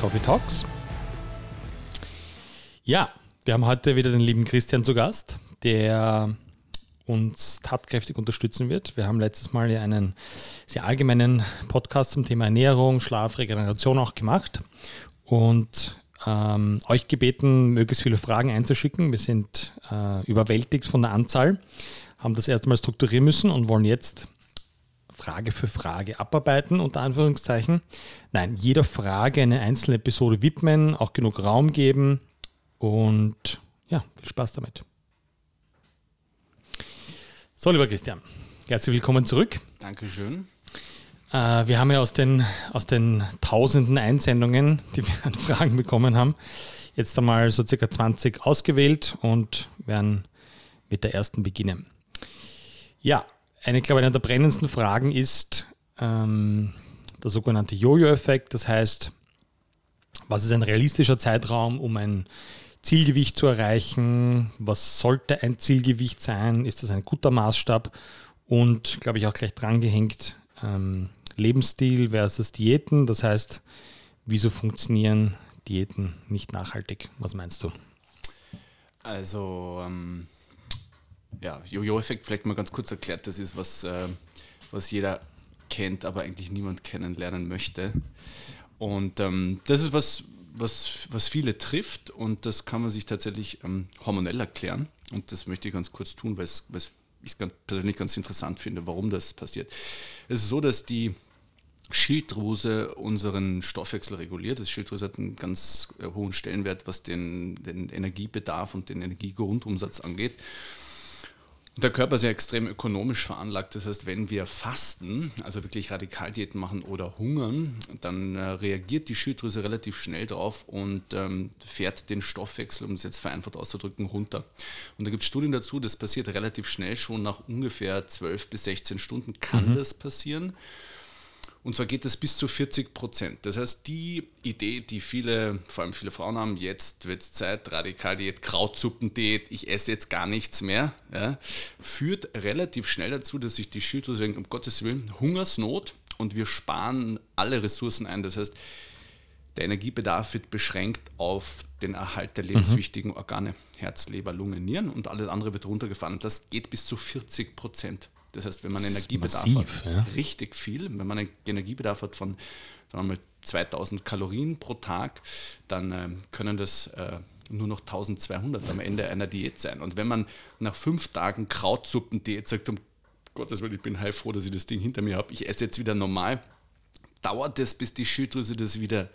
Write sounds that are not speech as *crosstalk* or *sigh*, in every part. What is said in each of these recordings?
Coffee Talks. Ja, wir haben heute wieder den lieben Christian zu Gast, der uns tatkräftig unterstützen wird. Wir haben letztes Mal ja einen sehr allgemeinen Podcast zum Thema Ernährung, Schlaf, Regeneration auch gemacht und ähm, euch gebeten, möglichst viele Fragen einzuschicken. Wir sind äh, überwältigt von der Anzahl, haben das erstmal strukturieren müssen und wollen jetzt Frage für Frage abarbeiten, unter Anführungszeichen. Nein, jeder Frage eine einzelne Episode widmen, auch genug Raum geben und ja, viel Spaß damit. So, lieber Christian, herzlich willkommen zurück. Dankeschön. Äh, wir haben ja aus den, aus den tausenden Einsendungen, die wir an Fragen bekommen haben, jetzt einmal so circa 20 ausgewählt und werden mit der ersten beginnen. Ja, eine, glaube ich, eine der brennendsten Fragen ist ähm, der sogenannte Jojo-Effekt. Das heißt, was ist ein realistischer Zeitraum, um ein Zielgewicht zu erreichen? Was sollte ein Zielgewicht sein? Ist das ein guter Maßstab? Und, glaube ich, auch gleich drangehängt, ähm, Lebensstil versus Diäten. Das heißt, wieso funktionieren Diäten nicht nachhaltig? Was meinst du? Also, ähm, ja, Jojo-Effekt vielleicht mal ganz kurz erklärt, das ist was, äh, was jeder kennt, aber eigentlich niemand kennenlernen möchte. Und ähm, das ist was, was, was viele trifft und das kann man sich tatsächlich ähm, hormonell erklären. Und das möchte ich ganz kurz tun, weil ich es persönlich ganz interessant finde, warum das passiert. Es ist so, dass die Schilddrüse unseren Stoffwechsel reguliert. Das Schilddrüse hat einen ganz äh, hohen Stellenwert, was den, den Energiebedarf und den Energiegrundumsatz angeht. Der Körper ist ja extrem ökonomisch veranlagt. Das heißt, wenn wir fasten, also wirklich Radikaldiäten machen oder hungern, dann äh, reagiert die Schilddrüse relativ schnell drauf und ähm, fährt den Stoffwechsel, um es jetzt vereinfacht auszudrücken, runter. Und da gibt es Studien dazu, das passiert relativ schnell, schon nach ungefähr 12 bis 16 Stunden kann mhm. das passieren. Und zwar geht es bis zu 40 Prozent. Das heißt, die Idee, die viele, vor allem viele Frauen haben, jetzt wird es Zeit, Radikaldiät, Krautsuppendiät, ich esse jetzt gar nichts mehr, ja, führt relativ schnell dazu, dass sich die Schilddrüse denkt, um Gottes Willen, Hungersnot und wir sparen alle Ressourcen ein. Das heißt, der Energiebedarf wird beschränkt auf den Erhalt der mhm. lebenswichtigen Organe, Herz, Leber, Lunge, Nieren und alles andere wird runtergefahren. Das geht bis zu 40 Prozent. Das heißt, wenn man Energiebedarf massiv, hat, ja. richtig viel, wenn man einen Energiebedarf hat von sagen wir mal, 2000 Kalorien pro Tag, dann äh, können das äh, nur noch 1200 am Ende einer Diät sein. Und wenn man nach fünf Tagen Krautsuppen-Diät sagt, um Gottes Willen, ich bin heilfroh, dass ich das Ding hinter mir habe, ich esse jetzt wieder normal, dauert es, bis die Schilddrüse das wieder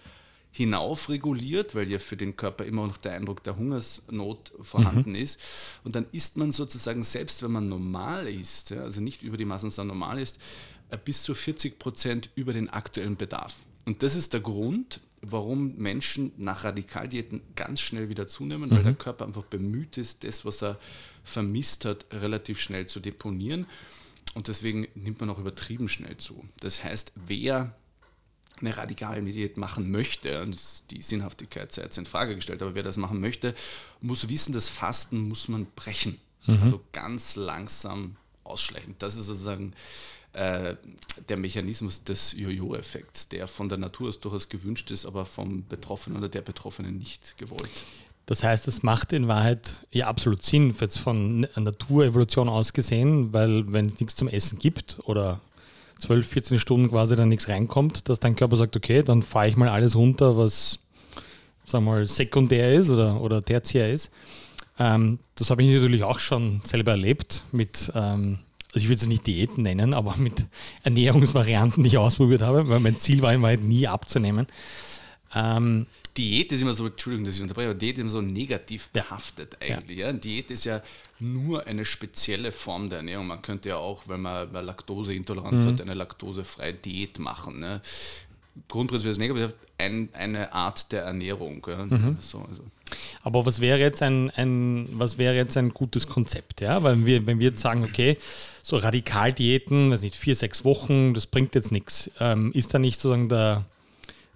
hinauf reguliert, weil ja für den Körper immer noch der Eindruck der Hungersnot vorhanden mhm. ist. Und dann isst man sozusagen, selbst wenn man normal isst, ja, also nicht über die Maßen, sondern normal ist, äh, bis zu 40 Prozent über den aktuellen Bedarf. Und das ist der Grund, warum Menschen nach Radikaldiäten ganz schnell wieder zunehmen, mhm. weil der Körper einfach bemüht ist, das, was er vermisst hat, relativ schnell zu deponieren. Und deswegen nimmt man auch übertrieben schnell zu. Das heißt, wer eine radikale Diät machen möchte, und die Sinnhaftigkeit sei jetzt in Frage gestellt, aber wer das machen möchte, muss wissen, das Fasten muss man brechen. Mhm. Also ganz langsam ausschleichen. Das ist sozusagen äh, der Mechanismus des Jojo-Effekts, der von der Natur aus durchaus gewünscht ist, aber vom Betroffenen oder der Betroffenen nicht gewollt. Das heißt, es macht in Wahrheit ja absolut Sinn, jetzt von Naturevolution aus gesehen, weil wenn es nichts zum Essen gibt oder 12, 14 Stunden quasi dann nichts reinkommt, dass dein Körper sagt, okay, dann fahre ich mal alles runter, was sagen wir mal sekundär ist oder, oder tertiär ist. Ähm, das habe ich natürlich auch schon selber erlebt mit, ähm, also ich würde es nicht Diäten nennen, aber mit Ernährungsvarianten, die ich ausprobiert habe, weil mein Ziel war immer halt nie abzunehmen. Ähm, Diät ist immer so, Entschuldigung, dass ich unterbreche, aber Diät ist immer so negativ behaftet eigentlich. Ja. Ja. Diät ist ja nur eine spezielle Form der Ernährung. Man könnte ja auch, wenn man, Laktoseintoleranz mhm. hat, eine laktosefreie Diät machen. Ne? Grundprinzip ist negativ, ein, eine Art der Ernährung. Ja? Mhm. So, also. Aber was wäre jetzt ein, ein, was wäre jetzt ein gutes Konzept? Ja? Weil wir, wenn wir jetzt sagen, okay, so Radikaldiäten, weiß nicht, vier, sechs Wochen, das bringt jetzt nichts. Ähm, ist da nicht sozusagen der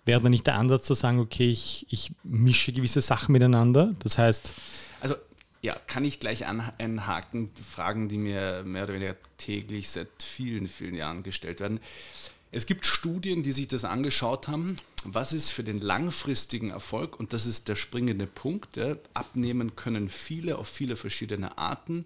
wäre da nicht der Ansatz zu sagen, okay, ich, ich mische gewisse Sachen miteinander? Das heißt. Also ja, kann ich gleich einhaken, Fragen, die mir mehr oder weniger täglich seit vielen, vielen Jahren gestellt werden. Es gibt Studien, die sich das angeschaut haben. Was ist für den langfristigen Erfolg? Und das ist der springende Punkt. Ja. Abnehmen können viele auf viele verschiedene Arten.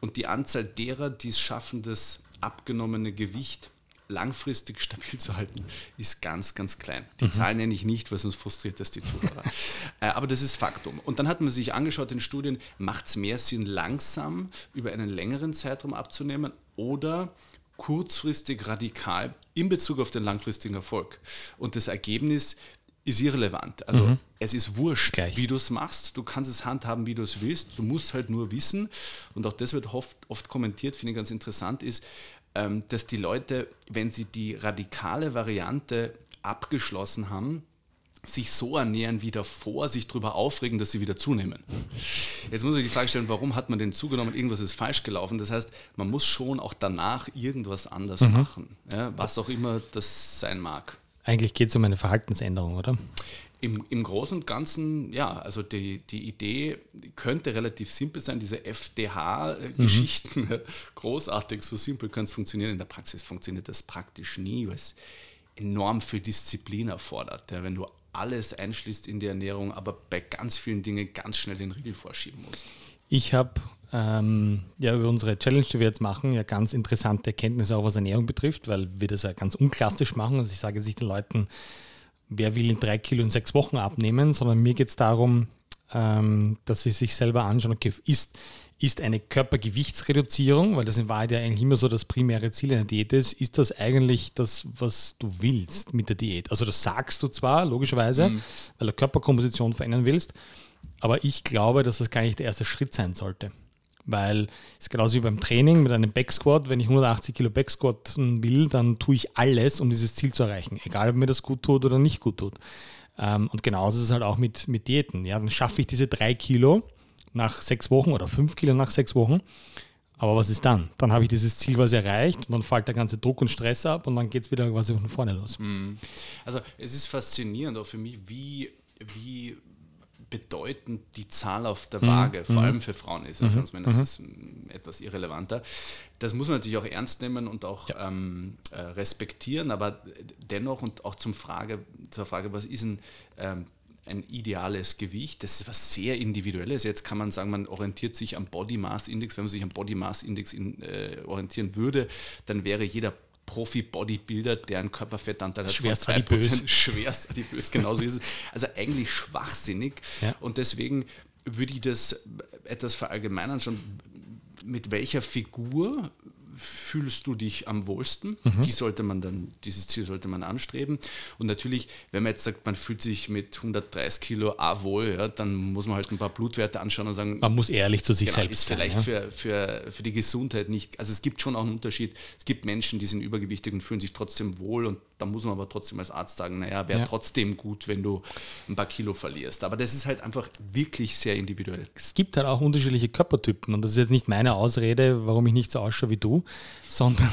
Und die Anzahl derer, die es schaffen, das abgenommene Gewicht langfristig *laughs* stabil zu halten, ist ganz, ganz klein. Die mhm. Zahlen nenne ich nicht, weil sonst frustriert das die Zuhörer. *laughs* äh, aber das ist Faktum. Und dann hat man sich angeschaut in Studien, macht es mehr Sinn, langsam über einen längeren Zeitraum abzunehmen oder kurzfristig radikal in Bezug auf den langfristigen Erfolg. Und das Ergebnis ist irrelevant. Also mhm. es ist wurscht, Gleich. wie du es machst. Du kannst es handhaben, wie du es willst. Du musst halt nur wissen. Und auch das wird oft, oft kommentiert, finde ich ganz interessant, ist, dass die Leute, wenn sie die radikale Variante abgeschlossen haben, sich so ernähren wie davor, sich darüber aufregen, dass sie wieder zunehmen. Jetzt muss ich die Frage stellen, warum hat man denn zugenommen? Irgendwas ist falsch gelaufen. Das heißt, man muss schon auch danach irgendwas anders mhm. machen, ja, was auch immer das sein mag. Eigentlich geht es um eine Verhaltensänderung, oder? Im, Im Großen und Ganzen, ja, also die, die Idee könnte relativ simpel sein, diese FDH-Geschichten, mhm. *laughs* großartig, so simpel kann es funktionieren. In der Praxis funktioniert das praktisch nie, weil es enorm viel Disziplin erfordert. Ja, wenn du alles einschließt in die Ernährung, aber bei ganz vielen Dingen ganz schnell den Riegel vorschieben musst. Ich habe ähm, ja über unsere Challenge, die wir jetzt machen, ja ganz interessante Erkenntnisse auch was Ernährung betrifft, weil wir das ja ganz unklassisch machen. Also ich sage jetzt nicht den Leuten, wer will in drei Kilo in sechs Wochen abnehmen, sondern mir geht es darum, ähm, dass sie sich selber anschauen, okay, ist, ist eine Körpergewichtsreduzierung, weil das in Wahrheit ja eigentlich immer so das primäre Ziel einer Diät ist, ist das eigentlich das, was du willst mit der Diät? Also das sagst du zwar, logischerweise, mhm. weil du Körperkomposition verändern willst, aber ich glaube, dass das gar nicht der erste Schritt sein sollte. Weil es ist genauso wie beim Training mit einem Backsquat. Wenn ich 180 Kilo Backsquatten will, dann tue ich alles, um dieses Ziel zu erreichen. Egal, ob mir das gut tut oder nicht gut tut. Ähm, und genauso ist es halt auch mit, mit Diäten. Ja, dann schaffe ich diese drei Kilo nach sechs Wochen oder fünf Kilo nach sechs Wochen. Aber was ist dann? Dann habe ich dieses Ziel quasi erreicht und dann fällt der ganze Druck und Stress ab und dann geht es wieder quasi von vorne los. Mhm. Also es ist faszinierend auch für mich, wie, wie bedeutend die Zahl auf der Waage, mhm. vor allem für Frauen ist. Mhm. Für uns Männer ist es etwas irrelevanter. Das muss man natürlich auch ernst nehmen und auch ja. ähm, äh, respektieren, aber dennoch und auch zum Frage, zur Frage, was ist ein ähm, ein ideales Gewicht. Das ist was sehr Individuelles. Jetzt kann man sagen, man orientiert sich am Body Mass Index. Wenn man sich am Body Mass Index in, äh, orientieren würde, dann wäre jeder Profi-Bodybuilder, deren Körperfettanteil hat schwerst von 2%, adipös. *laughs* schwerst adipös, genauso ist es. Also eigentlich schwachsinnig. Ja. Und deswegen würde ich das etwas verallgemeinern, schon mit welcher Figur fühlst du dich am wohlsten. Mhm. Die sollte man dann, dieses Ziel sollte man anstreben. Und natürlich, wenn man jetzt sagt, man fühlt sich mit 130 Kilo A wohl, ja, dann muss man halt ein paar Blutwerte anschauen und sagen, man muss ehrlich zu sich genau, selbst ist sein. Vielleicht ja? für, für, für die Gesundheit nicht. Also es gibt schon auch einen Unterschied. Es gibt Menschen, die sind übergewichtig und fühlen sich trotzdem wohl und da muss man aber trotzdem als Arzt sagen, naja, wäre ja. trotzdem gut, wenn du ein paar Kilo verlierst. Aber das ist halt einfach wirklich sehr individuell. Es gibt halt auch unterschiedliche Körpertypen und das ist jetzt nicht meine Ausrede, warum ich nicht so ausschaue wie du, sondern,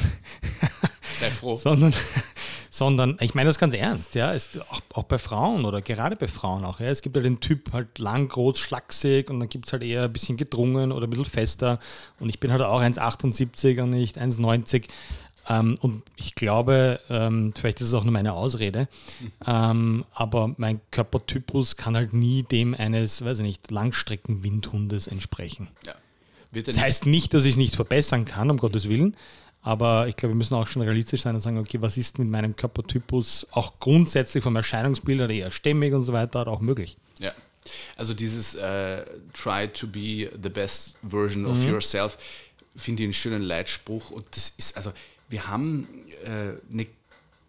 *laughs* Sei froh. sondern, sondern ich meine das ganz ernst, ja, es, auch, auch bei Frauen oder gerade bei Frauen auch. Ja, es gibt halt den Typ halt lang, groß, schlaksig und dann gibt es halt eher ein bisschen gedrungen oder ein bisschen fester und ich bin halt auch 1,78 und nicht 1,90. Ähm, und ich glaube, ähm, vielleicht ist es auch nur meine Ausrede, ähm, aber mein Körpertypus kann halt nie dem eines, weiß ich nicht, Langstreckenwindhundes entsprechen. Ja. das heißt nicht, dass ich es nicht verbessern kann, um Gottes Willen, aber ich glaube, wir müssen auch schon realistisch sein und sagen, okay, was ist mit meinem Körpertypus auch grundsätzlich vom Erscheinungsbild oder eher stämmig und so weiter auch möglich? Ja. Also dieses uh, Try to be the best version of mhm. yourself finde ich einen schönen Leitspruch und das ist, also wir haben äh, eine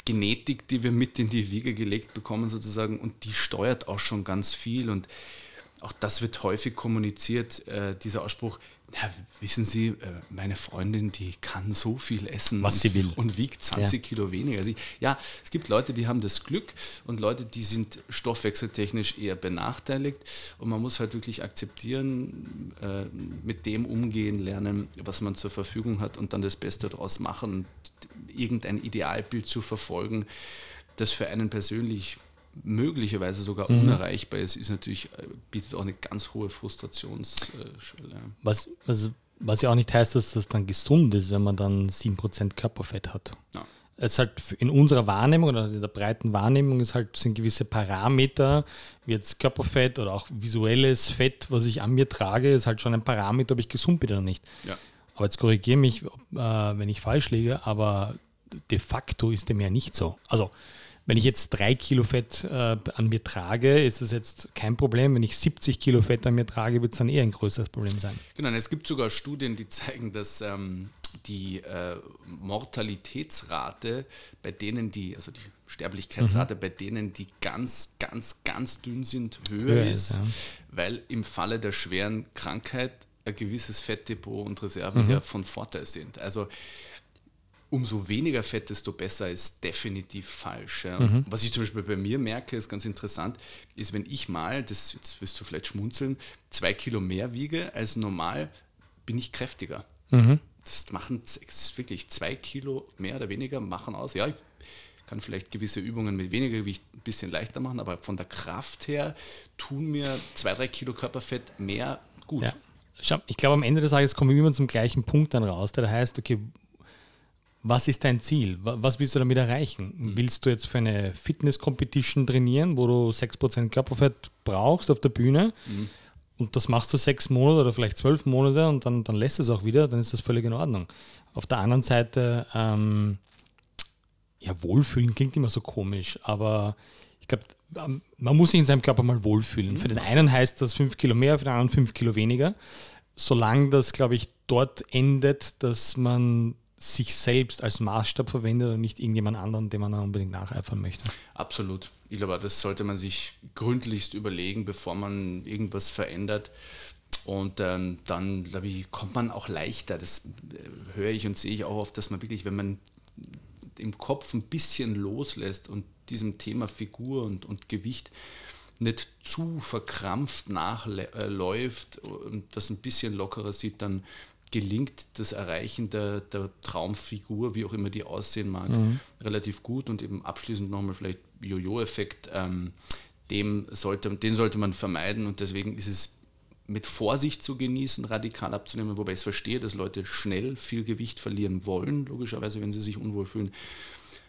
Genetik, die wir mit in die Wiege gelegt bekommen sozusagen und die steuert auch schon ganz viel. Und auch das wird häufig kommuniziert, äh, dieser Ausspruch, ja, wissen Sie, äh, meine Freundin, die kann so viel essen Was und, sie will. und wiegt 20 ja. Kilo weniger. Also ich, ja, es gibt Leute, die haben das Glück und Leute, die sind stoffwechseltechnisch eher benachteiligt und man muss halt wirklich akzeptieren, äh, mit dem umgehen lernen, was man zur Verfügung hat und dann das Beste daraus machen, irgendein Idealbild zu verfolgen, das für einen persönlich möglicherweise sogar mhm. unerreichbar ist, ist natürlich, äh, bietet auch eine ganz hohe Frustrationsschwelle. Was, was, was ja auch nicht heißt, dass das dann gesund ist, wenn man dann 7% Körperfett hat. Ja. es halt in unserer Wahrnehmung oder in der breiten Wahrnehmung ist halt, sind gewisse Parameter, wie jetzt Körperfett oder auch visuelles Fett, was ich an mir trage, ist halt schon ein Parameter, ob ich gesund bin oder nicht. Ja. Aber jetzt korrigiere mich, äh, wenn ich falsch liege, aber de facto ist dem ja nicht so. Also wenn ich jetzt drei Kilo Fett äh, an mir trage, ist das jetzt kein Problem. Wenn ich 70 Kilo Fett an mir trage, wird es dann eher ein größeres Problem sein. Genau, es gibt sogar Studien, die zeigen, dass ähm, die äh, Mortalitätsrate bei denen, die, also die Sterblichkeitsrate mhm. bei denen, die ganz, ganz, ganz dünn sind, höher, höher ist, ja. weil im Falle der schweren Krankheit ein gewisses Fettdepot und Reserven mhm. ja von Vorteil sind. Also umso weniger Fett, desto besser ist definitiv falsch. Ja. Mhm. Was ich zum Beispiel bei mir merke, ist ganz interessant, ist, wenn ich mal, das jetzt wirst du vielleicht schmunzeln, zwei Kilo mehr wiege als normal, bin ich kräftiger. Mhm. Das machen das wirklich zwei Kilo mehr oder weniger machen aus. Ja, ich kann vielleicht gewisse Übungen mit weniger Gewicht ein bisschen leichter machen, aber von der Kraft her tun mir zwei, drei Kilo Körperfett mehr gut. Ja. Ich glaube, am Ende des Tages kommen wir immer zum gleichen Punkt dann raus, der heißt, okay, was ist dein Ziel? Was willst du damit erreichen? Mhm. Willst du jetzt für eine Fitness-Competition trainieren, wo du 6% Körperfett brauchst auf der Bühne? Mhm. Und das machst du sechs Monate oder vielleicht zwölf Monate und dann, dann lässt es auch wieder, dann ist das völlig in Ordnung. Auf der anderen Seite, ähm, ja, wohlfühlen klingt immer so komisch, aber ich glaube, ähm, man muss sich in seinem Körper mal wohlfühlen. Mhm. Für den einen heißt das fünf Kilo mehr, für den anderen fünf Kilo weniger. Solange das, glaube ich, dort endet, dass man sich selbst als Maßstab verwendet und nicht irgendjemand anderen, dem man dann unbedingt nacheifern möchte. Absolut. Ich glaube, das sollte man sich gründlichst überlegen, bevor man irgendwas verändert. Und ähm, dann, glaube ich, kommt man auch leichter. Das äh, höre ich und sehe ich auch oft, dass man wirklich, wenn man im Kopf ein bisschen loslässt und diesem Thema Figur und, und Gewicht nicht zu verkrampft nachläuft und das ein bisschen lockerer sieht, dann gelingt das Erreichen der, der Traumfigur, wie auch immer die aussehen mag, mhm. relativ gut. Und eben abschließend nochmal vielleicht Jojo-Effekt, ähm, dem sollte, den sollte man vermeiden und deswegen ist es mit Vorsicht zu genießen, radikal abzunehmen, wobei ich es verstehe, dass Leute schnell viel Gewicht verlieren wollen, logischerweise, wenn sie sich unwohl fühlen.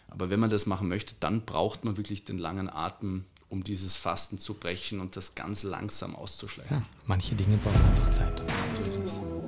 Aber wenn man das machen möchte, dann braucht man wirklich den langen Atem, um dieses Fasten zu brechen und das ganz langsam auszuschleichen. Ja, manche Dinge brauchen einfach Zeit. So ist es.